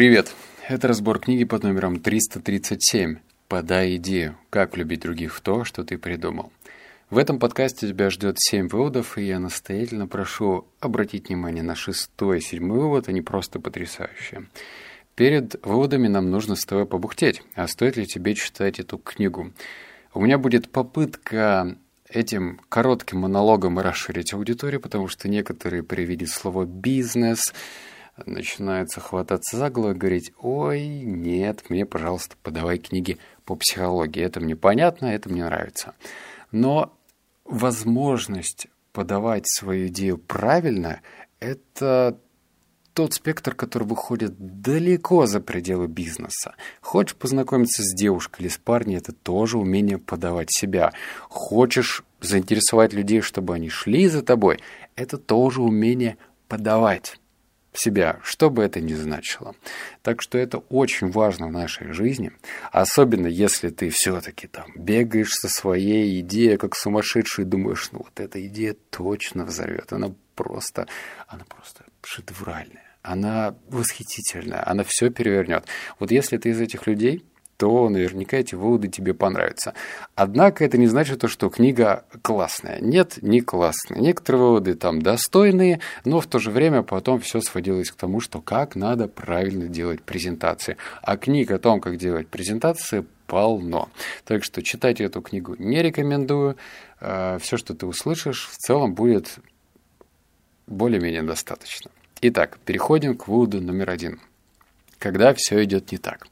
Привет! Это разбор книги под номером 337 «Подай идею. Как влюбить других в то, что ты придумал». В этом подкасте тебя ждет 7 выводов, и я настоятельно прошу обратить внимание на шестой и седьмой вывод, они просто потрясающие. Перед выводами нам нужно с тобой побухтеть. А стоит ли тебе читать эту книгу? У меня будет попытка этим коротким монологом расширить аудиторию, потому что некоторые при виде слова «бизнес» начинаются хвататься за голову и говорить, ой, нет, мне, пожалуйста, подавай книги по психологии. Это мне понятно, это мне нравится. Но возможность подавать свою идею правильно – это тот спектр, который выходит далеко за пределы бизнеса. Хочешь познакомиться с девушкой или с парнем, это тоже умение подавать себя. Хочешь заинтересовать людей, чтобы они шли за тобой, это тоже умение подавать себя, что бы это ни значило. Так что это очень важно в нашей жизни, особенно если ты все-таки там бегаешь со своей идеей, как сумасшедший, думаешь, ну вот эта идея точно взорвет, она просто, она просто шедевральная, она восхитительная, она все перевернет. Вот если ты из этих людей, то наверняка эти выводы тебе понравятся. Однако это не значит, что книга классная. Нет, не классная. Некоторые выводы там достойные, но в то же время потом все сводилось к тому, что как надо правильно делать презентации. А книг о том, как делать презентации, полно. Так что читать эту книгу не рекомендую. Э, все, что ты услышишь, в целом будет более-менее достаточно. Итак, переходим к выводу номер один – когда все идет не так.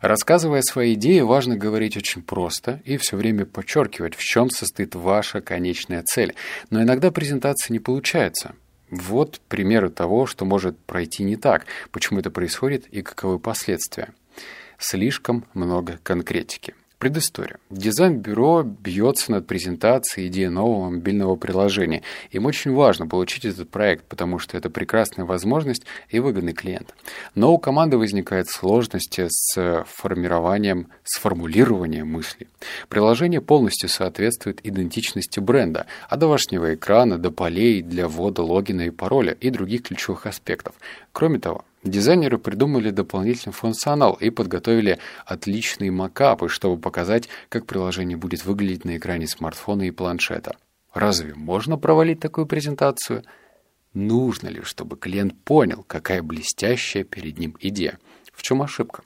Рассказывая свои идеи, важно говорить очень просто и все время подчеркивать, в чем состоит ваша конечная цель. Но иногда презентация не получается. Вот примеры того, что может пройти не так, почему это происходит и каковы последствия. Слишком много конкретики. Предыстория. Дизайн-бюро бьется над презентацией идеи нового мобильного приложения. Им очень важно получить этот проект, потому что это прекрасная возможность и выгодный клиент. Но у команды возникают сложности с формированием, с формулированием мысли. Приложение полностью соответствует идентичности бренда, от домашнего экрана до полей для ввода логина и пароля и других ключевых аспектов. Кроме того, Дизайнеры придумали дополнительный функционал и подготовили отличные макапы, чтобы показать, как приложение будет выглядеть на экране смартфона и планшета. Разве можно провалить такую презентацию? Нужно ли, чтобы клиент понял, какая блестящая перед ним идея? В чем ошибка?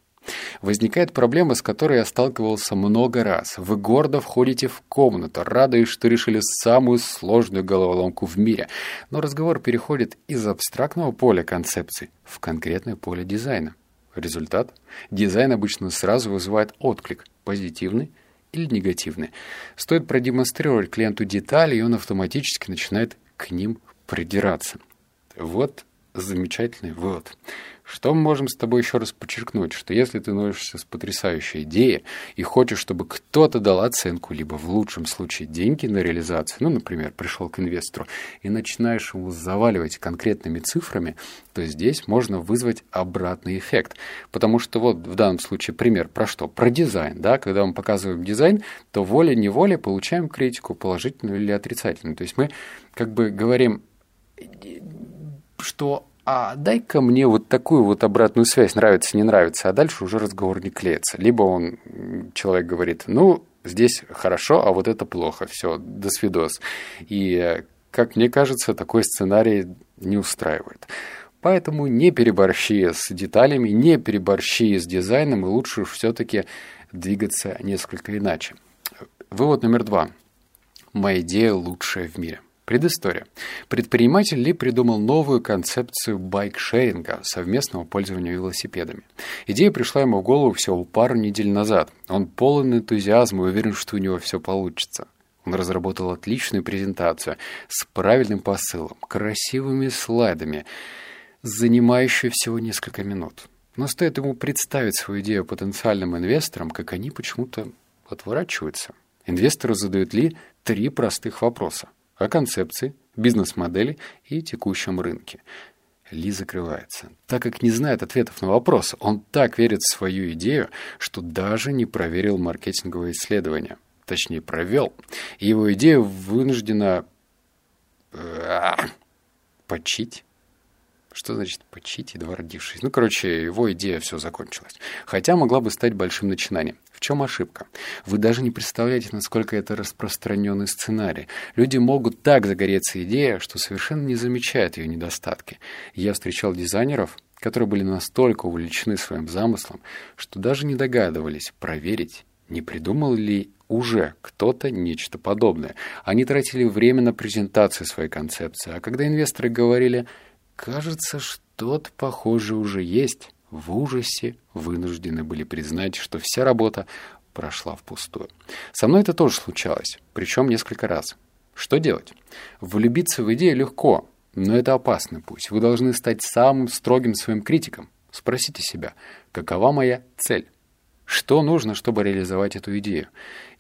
Возникает проблема, с которой я сталкивался много раз. Вы гордо входите в комнату, радуясь, что решили самую сложную головоломку в мире. Но разговор переходит из абстрактного поля концепций в конкретное поле дизайна. Результат? Дизайн обычно сразу вызывает отклик, позитивный или негативный. Стоит продемонстрировать клиенту детали, и он автоматически начинает к ним придираться. Вот замечательный вывод. Что мы можем с тобой еще раз подчеркнуть, что если ты носишься с потрясающей идеей и хочешь, чтобы кто-то дал оценку, либо в лучшем случае деньги на реализацию, ну, например, пришел к инвестору и начинаешь его заваливать конкретными цифрами, то здесь можно вызвать обратный эффект. Потому что вот в данном случае пример про что? Про дизайн, да, когда мы показываем дизайн, то волей-неволей получаем критику, положительную или отрицательную. То есть мы как бы говорим, что а дай-ка мне вот такую вот обратную связь, нравится, не нравится, а дальше уже разговор не клеится. Либо он, человек говорит, ну, здесь хорошо, а вот это плохо, все, до свидос. И, как мне кажется, такой сценарий не устраивает. Поэтому не переборщи с деталями, не переборщи с дизайном, и лучше все-таки двигаться несколько иначе. Вывод номер два. Моя идея лучшая в мире. Предыстория. Предприниматель Ли придумал новую концепцию байк-шеринга, совместного пользования велосипедами. Идея пришла ему в голову всего пару недель назад. Он полон энтузиазма и уверен, что у него все получится. Он разработал отличную презентацию с правильным посылом, красивыми слайдами, занимающую всего несколько минут. Но стоит ему представить свою идею потенциальным инвесторам, как они почему-то отворачиваются. Инвесторы задают Ли три простых вопроса о концепции, бизнес-модели и текущем рынке. Ли закрывается, так как не знает ответов на вопросы. Он так верит в свою идею, что даже не проверил маркетинговые исследования. Точнее, провел. И его идея вынуждена э, почить. Что значит «почить, едва родившись»? Ну, короче, его идея все закончилась. Хотя могла бы стать большим начинанием. В чем ошибка? Вы даже не представляете, насколько это распространенный сценарий. Люди могут так загореться идеей, что совершенно не замечают ее недостатки. Я встречал дизайнеров, которые были настолько увлечены своим замыслом, что даже не догадывались проверить, не придумал ли уже кто-то нечто подобное. Они тратили время на презентацию своей концепции, а когда инвесторы говорили – Кажется, что-то похожее уже есть. В ужасе вынуждены были признать, что вся работа прошла впустую. Со мной это тоже случалось, причем несколько раз. Что делать? Влюбиться в идею легко, но это опасный путь. Вы должны стать самым строгим своим критиком. Спросите себя, какова моя цель? Что нужно, чтобы реализовать эту идею?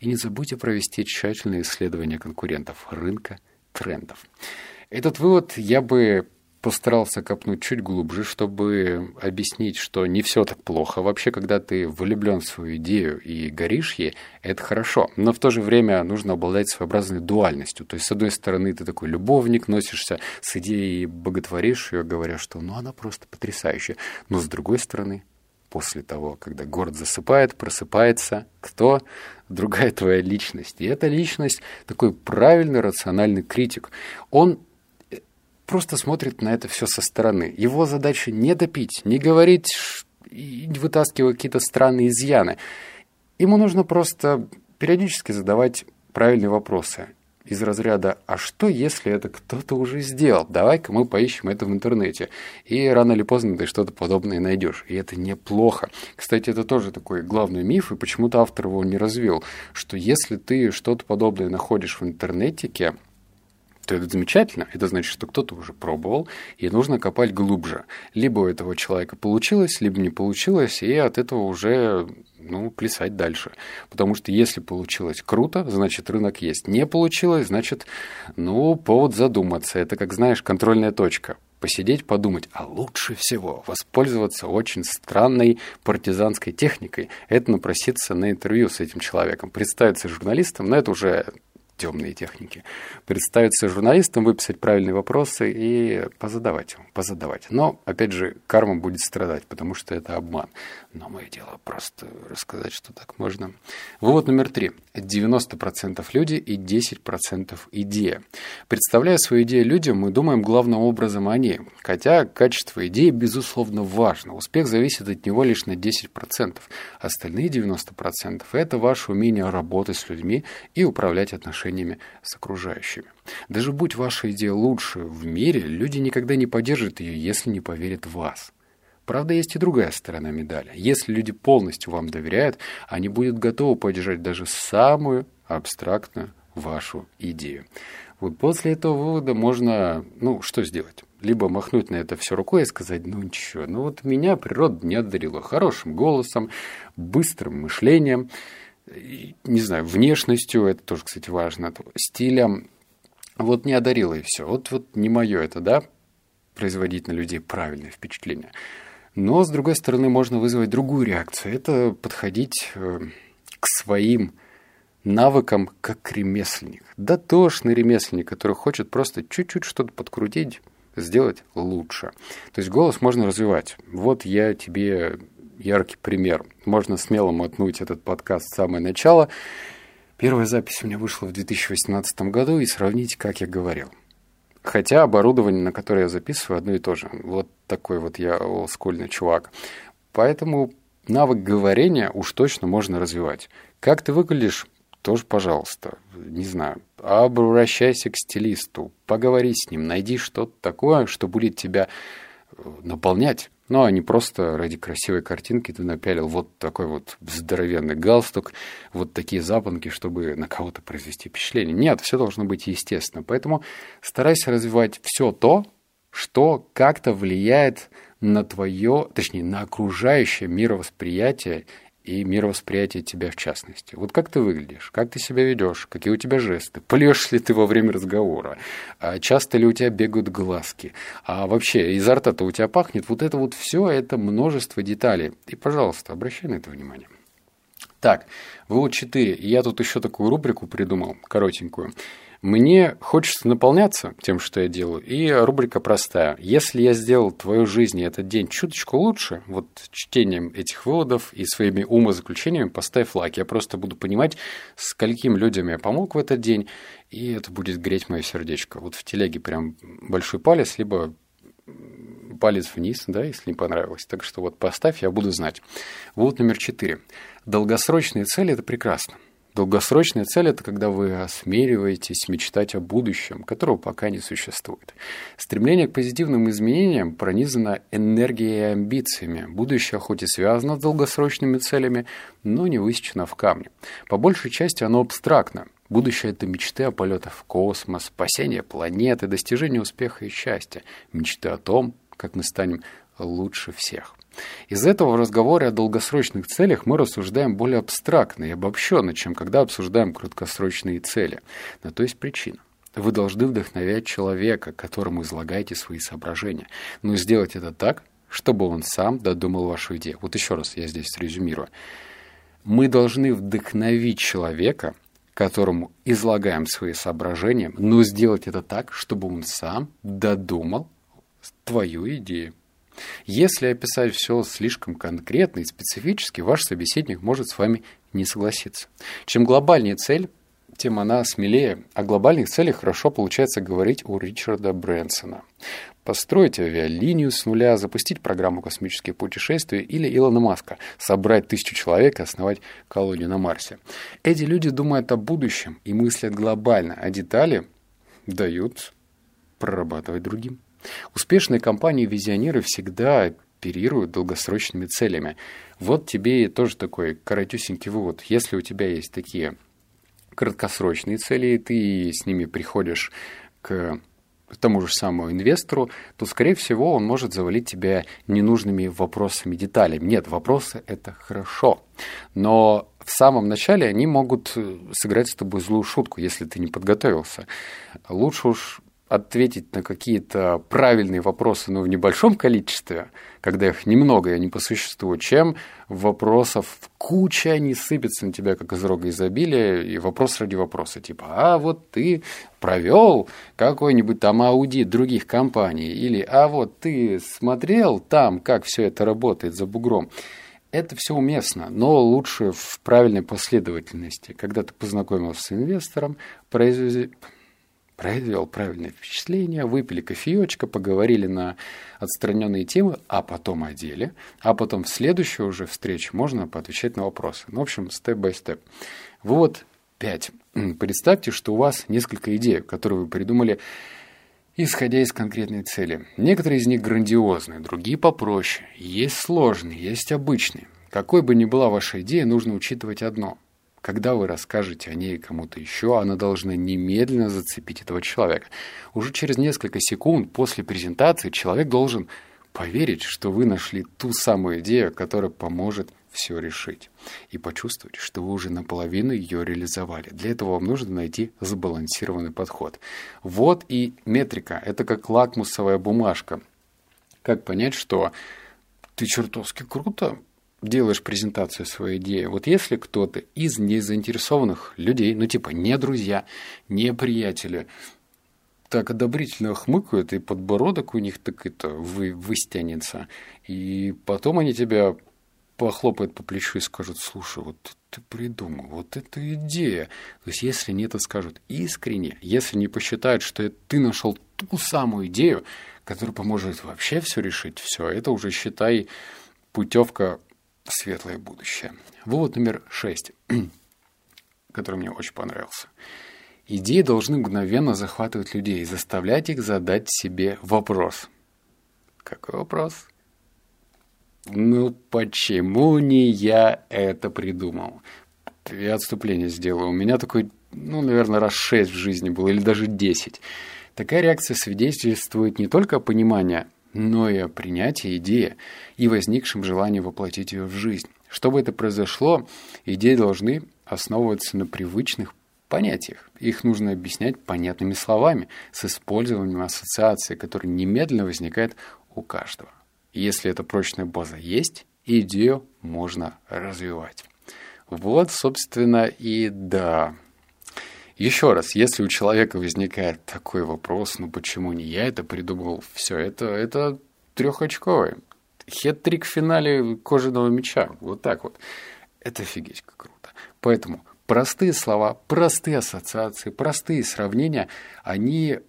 И не забудьте провести тщательное исследование конкурентов, рынка, трендов. Этот вывод я бы постарался копнуть чуть глубже, чтобы объяснить, что не все так плохо. Вообще, когда ты влюблен в свою идею и горишь ей, это хорошо. Но в то же время нужно обладать своеобразной дуальностью. То есть, с одной стороны, ты такой любовник, носишься с идеей и боготворишь ее, говоря, что ну она просто потрясающая. Но с другой стороны, после того, когда город засыпает, просыпается кто? Другая твоя личность. И эта личность такой правильный, рациональный критик. Он просто смотрит на это все со стороны. Его задача не допить, не говорить, не вытаскивать какие-то странные изъяны. Ему нужно просто периодически задавать правильные вопросы из разряда «А что, если это кто-то уже сделал? Давай-ка мы поищем это в интернете». И рано или поздно ты что-то подобное найдешь. И это неплохо. Кстати, это тоже такой главный миф, и почему-то автор его не развил, что если ты что-то подобное находишь в интернете, то это замечательно. Это значит, что кто-то уже пробовал, и нужно копать глубже. Либо у этого человека получилось, либо не получилось, и от этого уже ну, плясать дальше. Потому что если получилось круто, значит, рынок есть. Не получилось, значит, ну, повод задуматься. Это, как знаешь, контрольная точка посидеть, подумать, а лучше всего воспользоваться очень странной партизанской техникой. Это напроситься на интервью с этим человеком, представиться журналистом, но это уже темные техники. Представиться журналистом, выписать правильные вопросы и позадавать позадавать. Но, опять же, карма будет страдать, потому что это обман. Но мое дело просто рассказать, что так можно. Вывод номер три. 90% люди и 10% идея. Представляя свою идею людям, мы думаем главным образом о ней. Хотя качество идеи, безусловно, важно. Успех зависит от него лишь на 10%. Остальные 90% – это ваше умение работать с людьми и управлять отношениями с окружающими. Даже будь ваша идея лучше в мире, люди никогда не поддержат ее, если не поверят в вас. Правда, есть и другая сторона медали. Если люди полностью вам доверяют, они будут готовы поддержать даже самую абстрактную вашу идею. Вот после этого вывода можно, ну, что сделать? Либо махнуть на это все рукой и сказать, ну ничего, ну вот меня природа не одарила хорошим голосом, быстрым мышлением, не знаю, внешностью, это тоже, кстати, важно, стилем, вот не одарила и все. Вот, вот не мое это, да, производить на людей правильное впечатление. Но, с другой стороны, можно вызвать другую реакцию. Это подходить э, к своим навыкам как ремесленник. Дотошный ремесленник, который хочет просто чуть-чуть что-то подкрутить, сделать лучше. То есть голос можно развивать. Вот я тебе яркий пример. Можно смело мотнуть этот подкаст в самое начало. Первая запись у меня вышла в 2018 году, и сравнить, как я говорил. Хотя оборудование, на которое я записываю, одно и то же. Вот такой вот я олдскульный чувак. Поэтому навык говорения уж точно можно развивать. Как ты выглядишь, тоже, пожалуйста, не знаю, обращайся к стилисту, поговори с ним, найди что-то такое, что будет тебя наполнять. Ну, а не просто ради красивой картинки ты напялил вот такой вот здоровенный галстук, вот такие запонки, чтобы на кого-то произвести впечатление. Нет, все должно быть естественно. Поэтому старайся развивать все то, что как-то влияет на твое, точнее, на окружающее мировосприятие и мировосприятие тебя в частности. Вот как ты выглядишь, как ты себя ведешь, какие у тебя жесты, плешь ли ты во время разговора, а часто ли у тебя бегают глазки, а вообще изо рта-то у тебя пахнет, вот это вот все, это множество деталей. И, пожалуйста, обращай на это внимание. Так, вывод 4. Я тут еще такую рубрику придумал, коротенькую. Мне хочется наполняться тем, что я делаю, и рубрика простая. Если я сделал твою жизнь и этот день чуточку лучше, вот чтением этих выводов и своими умозаключениями поставь лайк. Я просто буду понимать, скольким людям я помог в этот день, и это будет греть мое сердечко. Вот в телеге прям большой палец, либо палец вниз, да, если не понравилось. Так что вот поставь, я буду знать. Вывод номер четыре. Долгосрочные цели – это прекрасно. Долгосрочная цель – это когда вы осмеливаетесь мечтать о будущем, которого пока не существует. Стремление к позитивным изменениям пронизано энергией и амбициями. Будущее хоть и связано с долгосрочными целями, но не высечено в камне. По большей части оно абстрактно. Будущее – это мечты о полетах в космос, спасение планеты, достижение успеха и счастья, мечты о том, как мы станем лучше всех. Из этого в разговоре о долгосрочных целях мы рассуждаем более абстрактно и обобщенно, чем когда обсуждаем краткосрочные цели. На то есть причина. Вы должны вдохновять человека, которому излагаете свои соображения. Но сделать это так, чтобы он сам додумал вашу идею. Вот еще раз я здесь резюмирую. Мы должны вдохновить человека, которому излагаем свои соображения, но сделать это так, чтобы он сам додумал твою идею. Если описать все слишком конкретно и специфически, ваш собеседник может с вами не согласиться. Чем глобальнее цель, тем она смелее. О глобальных целях хорошо получается говорить у Ричарда Брэнсона. Построить авиалинию с нуля, запустить программу «Космические путешествия» или Илона Маска, собрать тысячу человек и основать колонию на Марсе. Эти люди думают о будущем и мыслят глобально, а детали дают прорабатывать другим. Успешные компании-визионеры всегда оперируют долгосрочными целями. Вот тебе тоже такой коротюсенький вывод. Если у тебя есть такие краткосрочные цели, и ты с ними приходишь к тому же самому инвестору, то, скорее всего, он может завалить тебя ненужными вопросами, деталями. Нет, вопросы – это хорошо. Но в самом начале они могут сыграть с тобой злую шутку, если ты не подготовился. Лучше уж ответить на какие-то правильные вопросы, но в небольшом количестве, когда их немного и они по существу, чем вопросов куча, они сыпятся на тебя, как из рога изобилия, и вопрос ради вопроса, типа, а вот ты провел какой-нибудь там аудит других компаний, или а вот ты смотрел там, как все это работает за бугром. Это все уместно, но лучше в правильной последовательности. Когда ты познакомился с инвестором, произвести произвел правильное впечатление, выпили кофеечка, поговорили на отстраненные темы, а потом о деле, а потом в следующую уже встречу можно поотвечать на вопросы. Ну, в общем, степ-бай-степ. Вывод 5. Представьте, что у вас несколько идей, которые вы придумали исходя из конкретной цели. Некоторые из них грандиозные, другие попроще. Есть сложные, есть обычные. Какой бы ни была ваша идея, нужно учитывать одно – когда вы расскажете о ней кому-то еще, она должна немедленно зацепить этого человека. Уже через несколько секунд после презентации человек должен поверить, что вы нашли ту самую идею, которая поможет все решить. И почувствовать, что вы уже наполовину ее реализовали. Для этого вам нужно найти сбалансированный подход. Вот и метрика. Это как лакмусовая бумажка. Как понять, что ты чертовски круто делаешь презентацию своей идеи, вот если кто-то из незаинтересованных людей, ну типа не друзья, не приятели, так одобрительно хмыкают, и подбородок у них так это вы, выстянется, и потом они тебя похлопают по плечу и скажут, слушай, вот ты придумал, вот это идея. То есть, если не это скажут искренне, если не посчитают, что ты нашел ту самую идею, которая поможет вообще все решить, все, это уже считай путевка светлое будущее. Вывод номер шесть, который мне очень понравился. Идеи должны мгновенно захватывать людей и заставлять их задать себе вопрос. Какой вопрос? Ну, почему не я это придумал? Я отступление сделаю. У меня такой, ну, наверное, раз шесть в жизни было, или даже десять. Такая реакция свидетельствует не только о понимании но и о принятии идеи и возникшем желании воплотить ее в жизнь. Чтобы это произошло, идеи должны основываться на привычных понятиях. Их нужно объяснять понятными словами, с использованием ассоциации, которая немедленно возникает у каждого. Если эта прочная база есть, идею можно развивать. Вот, собственно, и да. Еще раз, если у человека возникает такой вопрос, ну почему не я это придумал, все это, это трехочковый. Хет-трик в финале кожаного мяча. Вот так вот. Это офигеть как круто. Поэтому простые слова, простые ассоциации, простые сравнения, они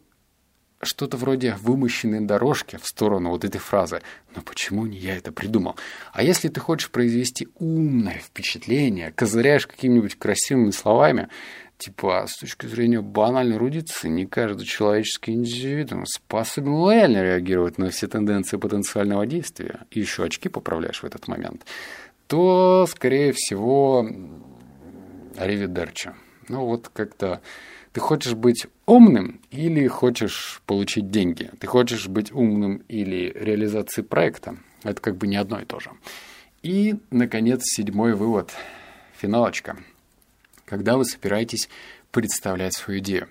что-то вроде вымощенной дорожки в сторону вот этой фразы. Но почему не я это придумал? А если ты хочешь произвести умное впечатление, козыряешь какими-нибудь красивыми словами, типа, с точки зрения банальной рудицы, не каждый человеческий индивидуум способен лояльно реагировать на все тенденции потенциального действия, и еще очки поправляешь в этот момент, то, скорее всего, аривидерчи. Ну, вот как-то ты хочешь быть умным или хочешь получить деньги? Ты хочешь быть умным или реализации проекта? Это как бы не одно и то же. И, наконец, седьмой вывод. Финалочка. Когда вы собираетесь представлять свою идею.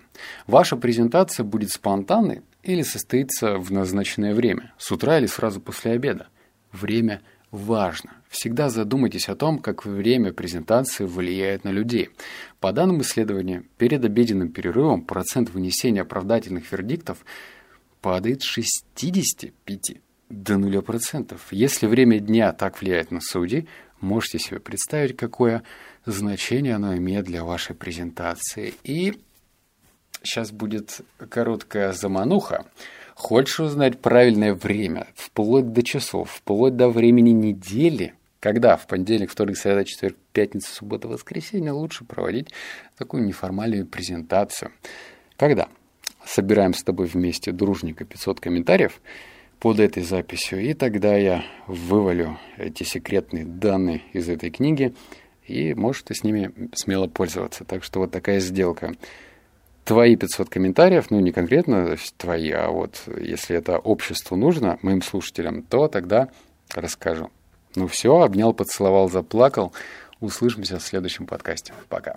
Ваша презентация будет спонтанной или состоится в назначенное время, с утра или сразу после обеда. Время – важно. Всегда задумайтесь о том, как время презентации влияет на людей. По данным исследования, перед обеденным перерывом процент вынесения оправдательных вердиктов падает с 65 до 0%. Если время дня так влияет на судей, можете себе представить, какое значение оно имеет для вашей презентации. И сейчас будет короткая замануха. Хочешь узнать правильное время, вплоть до часов, вплоть до времени недели, когда в понедельник, вторник, среда, четверг, пятница, суббота, воскресенье лучше проводить такую неформальную презентацию. Когда? Собираем с тобой вместе дружненько 500 комментариев под этой записью, и тогда я вывалю эти секретные данные из этой книги, и можешь ты с ними смело пользоваться. Так что вот такая сделка твои 500 комментариев, ну не конкретно твои, а вот если это обществу нужно, моим слушателям, то тогда расскажу. Ну все, обнял, поцеловал, заплакал. Услышимся в следующем подкасте. Пока.